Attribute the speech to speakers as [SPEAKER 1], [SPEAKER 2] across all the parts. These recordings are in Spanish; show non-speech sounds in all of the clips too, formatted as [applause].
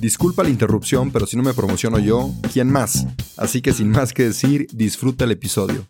[SPEAKER 1] Disculpa la interrupción, pero si no me promociono yo, ¿quién más? Así que sin más que decir, disfruta el episodio.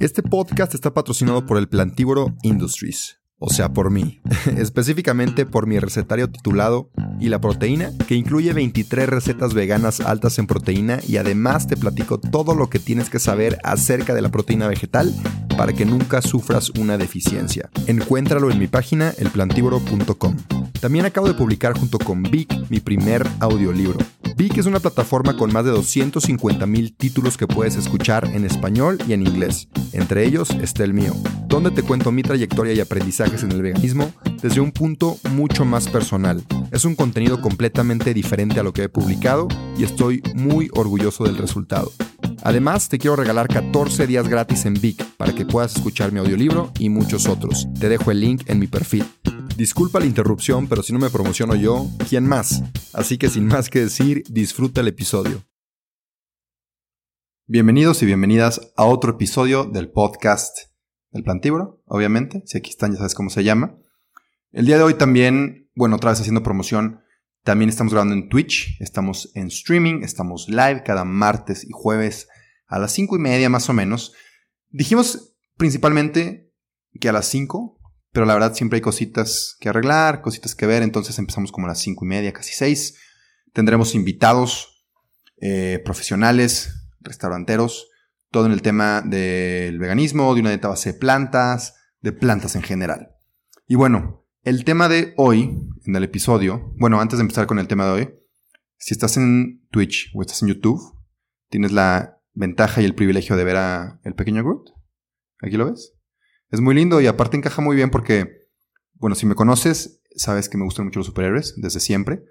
[SPEAKER 1] Este podcast está patrocinado por el Plantívoro Industries, o sea, por mí, [laughs] específicamente por mi recetario titulado ¿Y la proteína? que incluye 23 recetas veganas altas en proteína y además te platico todo lo que tienes que saber acerca de la proteína vegetal para que nunca sufras una deficiencia. Encuéntralo en mi página elplantívoro.com. También acabo de publicar junto con Vic mi primer audiolibro. Vic es una plataforma con más de 250 mil títulos que puedes escuchar en español y en inglés. Entre ellos está el mío, donde te cuento mi trayectoria y aprendizajes en el veganismo desde un punto mucho más personal. Es un contenido completamente diferente a lo que he publicado y estoy muy orgulloso del resultado. Además, te quiero regalar 14 días gratis en Vic para que puedas escuchar mi audiolibro y muchos otros. Te dejo el link en mi perfil. Disculpa la interrupción, pero si no me promociono yo, ¿quién más? Así que sin más que decir, disfruta el episodio. Bienvenidos y bienvenidas a otro episodio del podcast del Plantívoro, obviamente. Si aquí están, ya sabes cómo se llama. El día de hoy también, bueno, otra vez haciendo promoción, también estamos grabando en Twitch, estamos en streaming, estamos live cada martes y jueves a las cinco y media más o menos. Dijimos principalmente que a las 5 pero la verdad siempre hay cositas que arreglar, cositas que ver, entonces empezamos como a las cinco y media, casi seis. Tendremos invitados eh, profesionales, restauranteros, todo en el tema del veganismo, de una dieta base de plantas, de plantas en general. Y bueno, el tema de hoy, en el episodio, bueno, antes de empezar con el tema de hoy, si estás en Twitch o estás en YouTube, tienes la ventaja y el privilegio de ver a el pequeño Groot. ¿Aquí lo ves? Es muy lindo y aparte encaja muy bien porque, bueno, si me conoces, sabes que me gustan mucho los superhéroes desde siempre.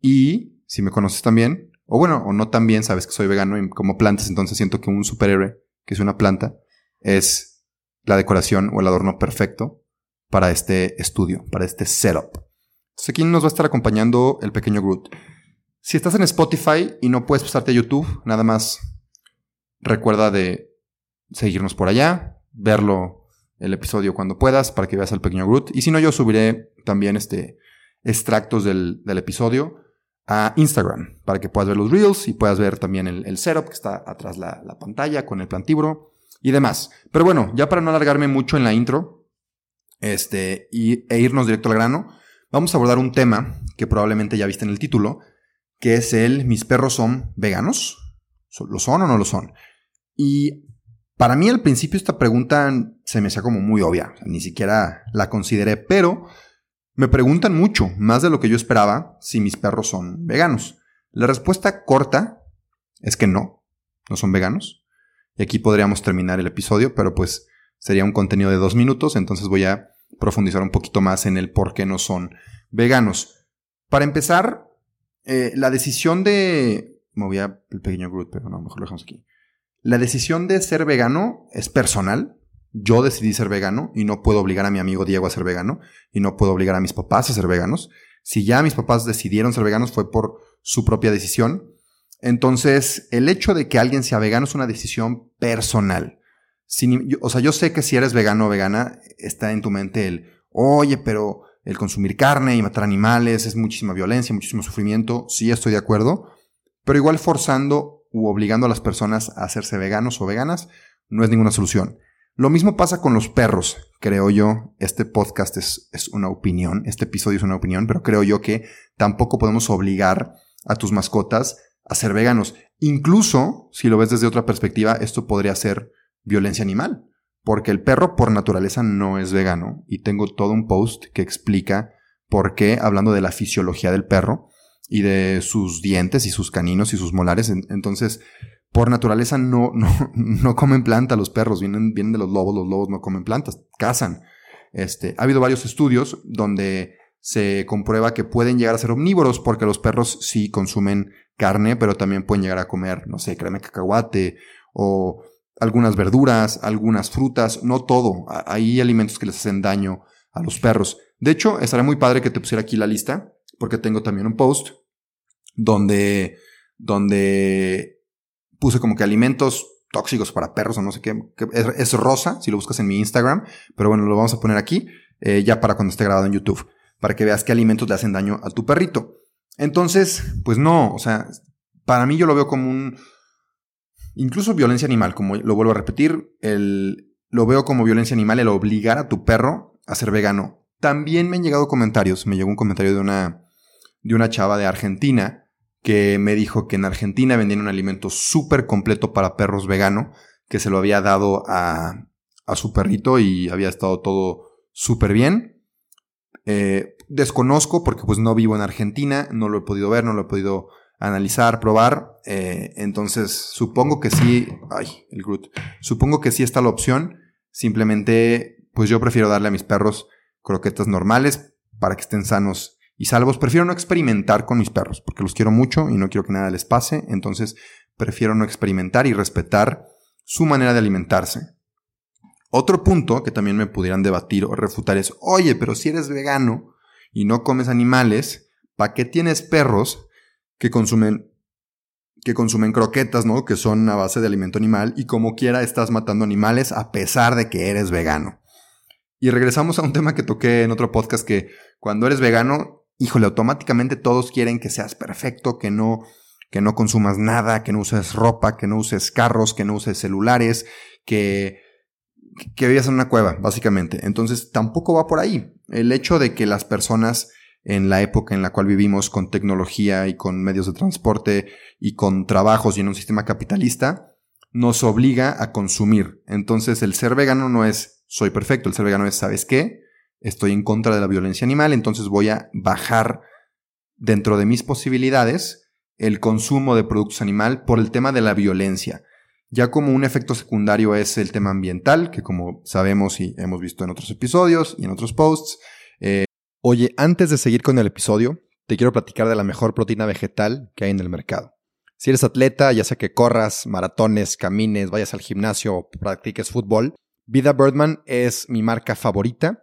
[SPEAKER 1] Y si me conoces también, o bueno, o no tan bien, sabes que soy vegano y como plantas, entonces siento que un superhéroe, que es una planta, es la decoración o el adorno perfecto para este estudio, para este setup. Entonces aquí nos va a estar acompañando el pequeño Groot. Si estás en Spotify y no puedes pasarte a YouTube, nada más recuerda de seguirnos por allá, verlo el episodio cuando puedas para que veas al pequeño Groot. Y si no, yo subiré también este extractos del, episodio a Instagram para que puedas ver los reels y puedas ver también el, setup que está atrás la, la pantalla con el plantibro y demás. Pero bueno, ya para no alargarme mucho en la intro este, y, e irnos directo al grano, vamos a abordar un tema que probablemente ya viste en el título, que es el mis perros son veganos. ¿Lo son o no lo son? Y para mí al principio esta pregunta se me hacía como muy obvia, ni siquiera la consideré, pero me preguntan mucho, más de lo que yo esperaba, si mis perros son veganos. La respuesta corta es que no, no son veganos. Y aquí podríamos terminar el episodio, pero pues sería un contenido de dos minutos, entonces voy a profundizar un poquito más en el por qué no son veganos. Para empezar, eh, la decisión de... Me voy a el pequeño Groot, pero no, mejor lo dejamos aquí. La decisión de ser vegano es personal. Yo decidí ser vegano y no puedo obligar a mi amigo Diego a ser vegano y no puedo obligar a mis papás a ser veganos. Si ya mis papás decidieron ser veganos fue por su propia decisión. Entonces, el hecho de que alguien sea vegano es una decisión personal. o sea, yo sé que si eres vegano o vegana, está en tu mente el, oye, pero el consumir carne y matar animales es muchísima violencia, muchísimo sufrimiento. Sí, estoy de acuerdo. Pero igual forzando u obligando a las personas a hacerse veganos o veganas no es ninguna solución. Lo mismo pasa con los perros, creo yo. Este podcast es, es, una opinión, este episodio es una opinión, pero creo yo que tampoco podemos obligar a tus mascotas a ser veganos. Incluso, si lo ves desde otra perspectiva, esto podría ser violencia animal. porque el perro por naturaleza no es vegano y tengo todo un post que explica por qué, hablando de la fisiología del perro y de sus dientes y sus caninos y sus molares. Entonces, por naturaleza no, [laughs] no, no comen planta los perros, vienen, vienen de los lobos, los lobos no comen plantas, cazan. Este, ha habido varios estudios donde se comprueba que pueden llegar a ser omnívoros porque los perros sí consumen carne, pero también pueden llegar a comer, no sé, crema de cacahuate o algunas verduras, algunas frutas, no todo. Hay alimentos que les hacen daño a los perros. De hecho, estaría muy padre que te pusiera aquí la lista, porque tengo también un post donde, donde puse como que alimentos tóxicos para perros o no sé qué. es, rosa, si lo buscas en mi Instagram, pero bueno, lo vamos a poner aquí, eh, ya para cuando esté grabado en YouTube, para que veas qué alimentos le hacen daño a tu perrito. Entonces, pues no, o sea, para mí yo lo veo como un... Incluso violencia animal, como lo vuelvo a repetir, el, lo veo como violencia animal el obligar a tu perro a ser vegano. También me han llegado comentarios, me llegó un comentario de una, de una chava de Argentina que me dijo que en Argentina vendían un alimento súper completo para perros vegano, que se lo había dado a, a su perrito y había estado todo súper bien. Eh, desconozco porque pues no vivo en Argentina, no lo he podido ver, no lo he podido analizar, probar. Eh, entonces supongo que sí, ay, el Groot, supongo que sí está la opción. Simplemente pues yo prefiero darle a mis perros croquetas normales para que estén sanos y salvos. Prefiero no experimentar con mis perros, porque los quiero mucho y no quiero que nada les pase, entonces prefiero no experimentar y respetar su manera de alimentarse. Otro punto que también me pudieran debatir o refutar es, oye, pero si eres vegano y no comes animales, ¿para qué tienes perros que consumen que consumen croquetas, ¿no? Que son a base de alimento animal y como quiera estás matando animales a pesar de que eres vegano. Y regresamos a un tema que toqué en otro podcast que cuando eres vegano híjole, automáticamente todos quieren que seas perfecto, que no, que no consumas nada, que no uses ropa, que no uses carros, que no uses celulares, que, que vivas en una cueva, básicamente. Entonces tampoco va por ahí. El hecho de que las personas en la época en la cual vivimos con tecnología y con medios de transporte y con trabajos y en un sistema capitalista, nos obliga a consumir. Entonces el ser vegano no es soy perfecto, el ser vegano es, ¿sabes qué? Estoy en contra de la violencia animal, entonces voy a bajar dentro de mis posibilidades el consumo de productos animal por el tema de la violencia. Ya como un efecto secundario es el tema ambiental, que como sabemos y hemos visto en otros episodios y en otros posts. Eh, Oye, antes de seguir con el episodio, te quiero platicar de la mejor proteína vegetal que hay en el mercado. Si eres atleta, ya sea que corras, maratones, camines, vayas al gimnasio o practiques fútbol, Vida Birdman es mi marca favorita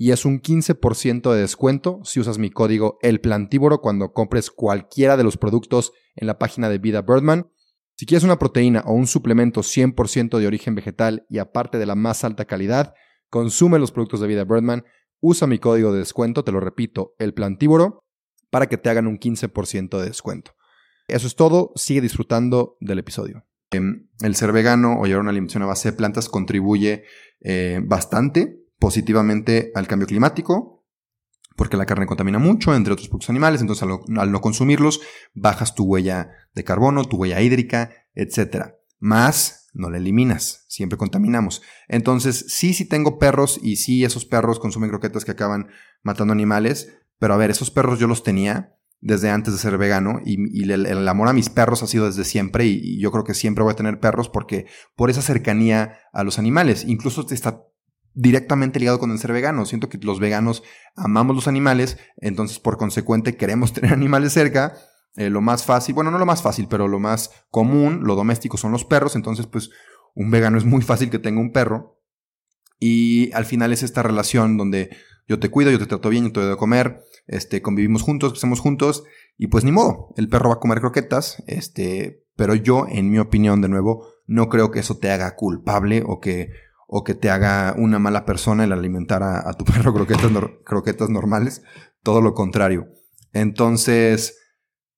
[SPEAKER 1] y es un 15% de descuento si usas mi código El Plantívoro cuando compres cualquiera de los productos en la página de Vida Birdman. Si quieres una proteína o un suplemento 100% de origen vegetal y aparte de la más alta calidad, consume los productos de Vida Birdman, usa mi código de descuento, te lo repito, El Plantívoro, para que te hagan un 15% de descuento. Eso es todo, sigue disfrutando del episodio. Em, el ser vegano o llevar una alimentación a base de plantas contribuye eh, bastante positivamente al cambio climático, porque la carne contamina mucho, entre otros productos animales, entonces al, no consumirlos bajas tu huella de carbono, tu huella hídrica, etc. Más no la eliminas, siempre contaminamos. Entonces, sí, sí tengo perros y sí, esos perros consumen croquetas que acaban matando animales, pero a ver, esos perros yo los tenía desde antes de ser vegano y, el, amor a mis perros ha sido desde siempre y, y, yo creo que siempre voy a tener perros porque por esa cercanía a los animales, incluso está directamente ligado con el ser vegano. Siento que los veganos amamos los animales, entonces por consecuente queremos [laughs] tener animales cerca. Eh, lo más fácil, bueno, no lo más fácil, pero lo más común, lo doméstico son los perros, entonces pues un vegano es muy fácil que tenga un perro. Y al final es esta relación donde yo te cuido, yo te trato bien, yo te doy de comer, este, convivimos juntos, hacemos juntos, y pues ni modo, el perro va a comer croquetas, este, pero yo, en mi opinión, de nuevo, no creo que eso te haga culpable o que o que te haga una mala persona el alimentar a, tu [laughs] perro croquetas, croquetas normales. Todo lo contrario. Entonces,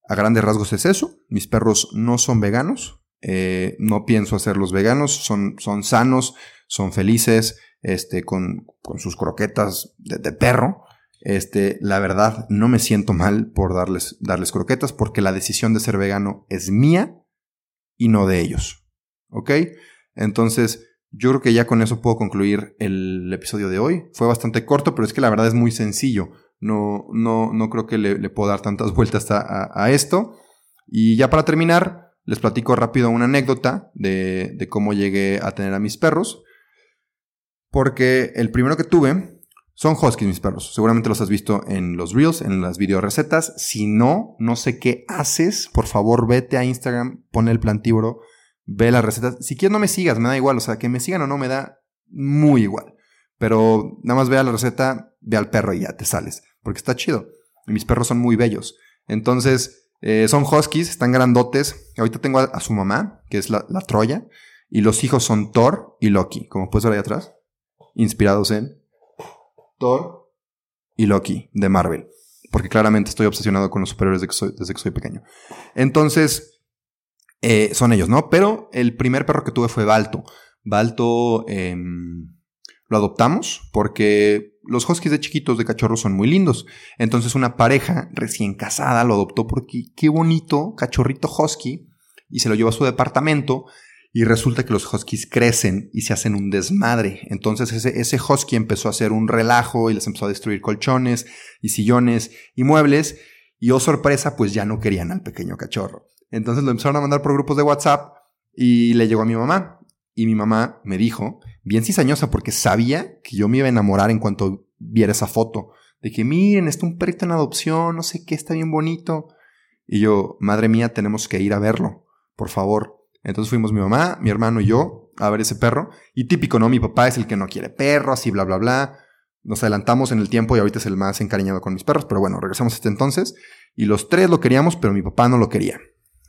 [SPEAKER 1] a grandes rasgos es eso. Mis perros no son veganos. Eh, no pienso hacerlos veganos. Son, son sanos, son felices, este, con, con sus croquetas de, de, perro. Este, la verdad, no me siento mal por darles, darles croquetas porque la decisión de ser vegano es mía y no de ellos. ¿Ok? Entonces, yo creo que ya con eso puedo concluir el episodio de hoy. Fue bastante corto, pero es que la verdad es muy sencillo. No, no, no creo que le, puedo dar tantas [laughs] vueltas a, esto. Y ya para terminar, les platico rápido una anécdota de, de cómo llegué a tener a mis perros. Porque el primero que tuve son huskies mis perros. Seguramente los has visto en los reels, en las video recetas. Si no, no sé qué haces. Por favor, vete a Instagram, pon el plantívoro ve las recetas. Si quieres no me sigas, me da igual. O sea, que me sigan o no me da muy igual. Pero nada más vea la receta, ve al perro y ya te sales. Porque está chido. Y mis perros son muy bellos. Entonces, eh, son huskies, están grandotes. Ahorita tengo a, su mamá, que es la, Troya. Y los hijos son Thor y Loki. Como puedes ver ahí atrás. Inspirados en Thor y Loki de Marvel. Porque claramente estoy obsesionado con los superhéroes desde que soy pequeño. Entonces, eh, son ellos, ¿no? Pero el primer perro que tuve fue Balto. Balto em, lo adoptamos porque los huskies de chiquitos de cachorros son muy lindos. Entonces una pareja recién casada lo adoptó porque qué bonito cachorrito husky y se lo llevó a su departamento y resulta que los huskies crecen y se hacen un desmadre. Entonces ese, ese husky empezó a hacer un relajo y les empezó a destruir colchones y sillones y muebles y oh sorpresa pues ya no querían al pequeño cachorro. Entonces lo empezaron a mandar por grupos de WhatsApp y le llegó a mi mamá. Y mi mamá me dijo, bien cizañosa, porque sabía que yo me iba a enamorar en cuanto viera esa foto. De que miren, está un perrito en adopción, no sé qué, está bien bonito. Y yo, madre mía, tenemos que ir a verlo, por favor. Entonces fuimos mi mamá, mi hermano y yo a ver ese perro. Y típico, ¿no? Mi papá es el que no quiere perros y bla, bla, bla. Nos adelantamos en el tiempo y ahorita es el más encariñado con mis perros. Pero bueno, regresamos a este entonces. Y los tres lo queríamos, pero mi papá no lo quería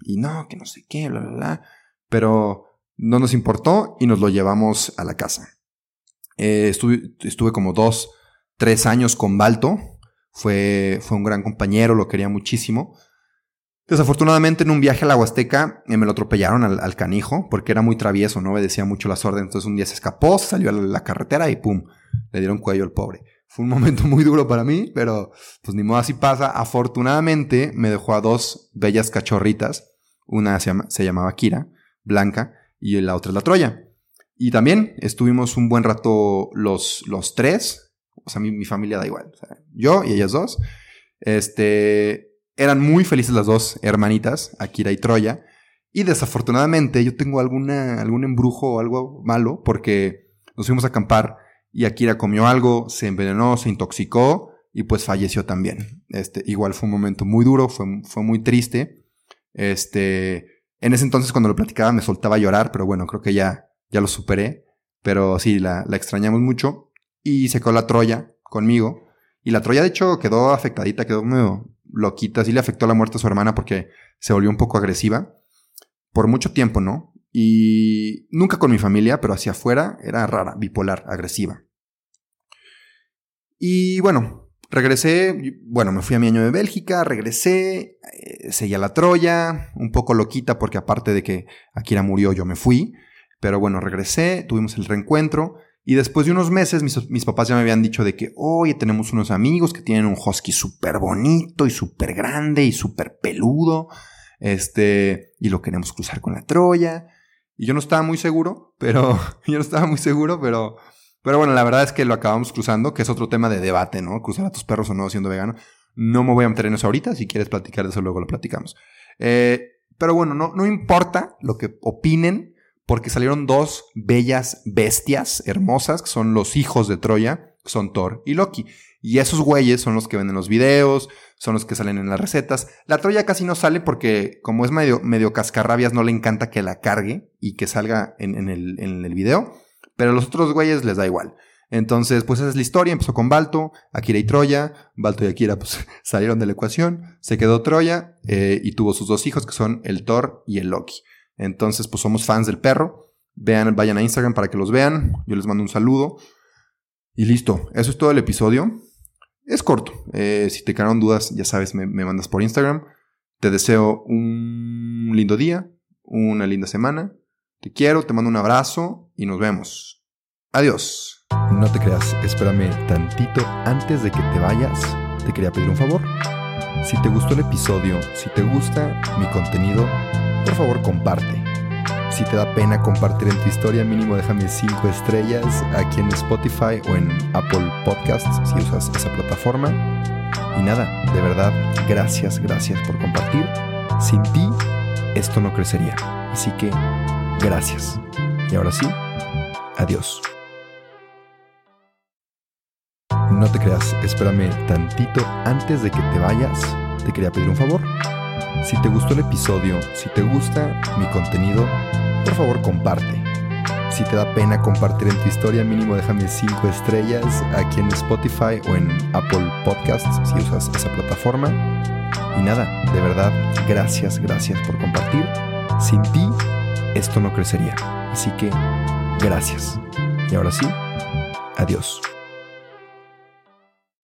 [SPEAKER 1] y no, que no sé qué, bla, bla, bla. Pero no nos importó y nos lo llevamos a la casa. Eh, estuve, estuve, como dos, tres años con Balto. Fue, fue un gran compañero, lo quería muchísimo. Desafortunadamente, en un viaje a la Huasteca eh, me lo atropellaron al, canijo porque era muy travieso, no obedecía mucho las órdenes. Entonces, un día se escapó, salió a la, carretera y pum, le dieron cuello al pobre. Fue un momento [laughs] muy duro para mí, pero pues ni modo así pasa. Afortunadamente, me dejó a dos bellas cachorritas una se, llamaba Kira, Blanca, y la otra es la Troya. Y también estuvimos un buen rato los, los tres. O sea, mi, mi familia da igual. yo y ellas dos. Este, eran muy felices las dos hermanitas, Akira y Troya. Y desafortunadamente yo tengo alguna, algún embrujo o algo malo porque nos fuimos a acampar y Akira comió algo, se envenenó, se intoxicó y pues falleció también. Este, igual fue un momento muy duro, fue, fue muy triste. Este, en ese entonces cuando lo platicaba me soltaba a llorar, pero bueno, creo que ya, ya lo superé. Pero sí, la, la extrañamos mucho. Y se quedó la Troya conmigo. Y la Troya, de hecho, quedó afectadita, quedó medio loquita. Sí le afectó la muerte a su hermana porque se volvió un poco agresiva. Por mucho tiempo, ¿no? Y nunca con mi familia, pero hacia afuera era rara, bipolar, agresiva. Y bueno, Regresé, bueno, me fui a mi año de Bélgica, regresé, eh, seguí a la Troya, un poco loquita porque aparte de que Akira murió, yo me fui. Pero bueno, regresé, tuvimos el reencuentro y después de unos meses mis, papás ya me habían dicho de que, oye, tenemos unos amigos que tienen un husky súper bonito y súper grande y súper peludo, este, y lo queremos cruzar con la Troya. Y yo no estaba muy seguro, pero, [laughs] yo no estaba muy seguro, pero pero bueno, la verdad es que lo acabamos cruzando, que es otro tema de debate, ¿no? Cruzar a tus perros o no siendo vegano. No me voy a meter en eso ahorita, si quieres platicar de eso luego lo platicamos. Eh, pero bueno, no, no importa lo que opinen, porque salieron dos bellas bestias hermosas, que son los hijos de Troya, son Thor y Loki. Y esos güeyes son los que ven en los videos, son los que salen en las recetas. La Troya casi no sale porque, como es medio, medio cascarrabias, no le encanta que la cargue y que salga en, el, en el video. Pero a los otros güeyes les da igual. Entonces, pues esa es la historia. Empezó con Balto, Akira y Troya. Balto y Akira pues, [laughs] salieron de la ecuación. Se quedó Troya eh, y tuvo sus dos hijos que son el Thor y el Loki. Entonces, pues somos fans del perro. Vean, vayan a Instagram para que los vean. Yo les mando un saludo. Y listo. Eso es todo el episodio. Es corto. Eh, si te quedaron dudas, ya sabes, me, me mandas por Instagram. Te deseo un lindo día, una linda semana. Te quiero, te mando un abrazo y nos vemos. Adiós. No te creas, espérame tantito antes de que te vayas. Te quería pedir un favor. Si te gustó el episodio, si te gusta mi contenido, por favor comparte. Si te da pena compartir en tu historia, mínimo déjame 5 estrellas aquí en Spotify o en Apple Podcasts si usas esa plataforma. Y nada, de verdad, gracias, gracias por compartir. Sin ti, esto no crecería. Así que, gracias. Y ahora sí, adiós. No te creas, espérame tantito antes de que te vayas. Te quería pedir un favor. Si te gustó el episodio, si te gusta mi contenido, por favor comparte. Si te da pena compartir en tu historia, mínimo déjame 5 estrellas aquí en Spotify o en Apple Podcasts si usas esa plataforma. Y nada, de verdad, gracias, gracias por compartir. Sin ti, esto no crecería. Así que, gracias. Y ahora sí, adiós.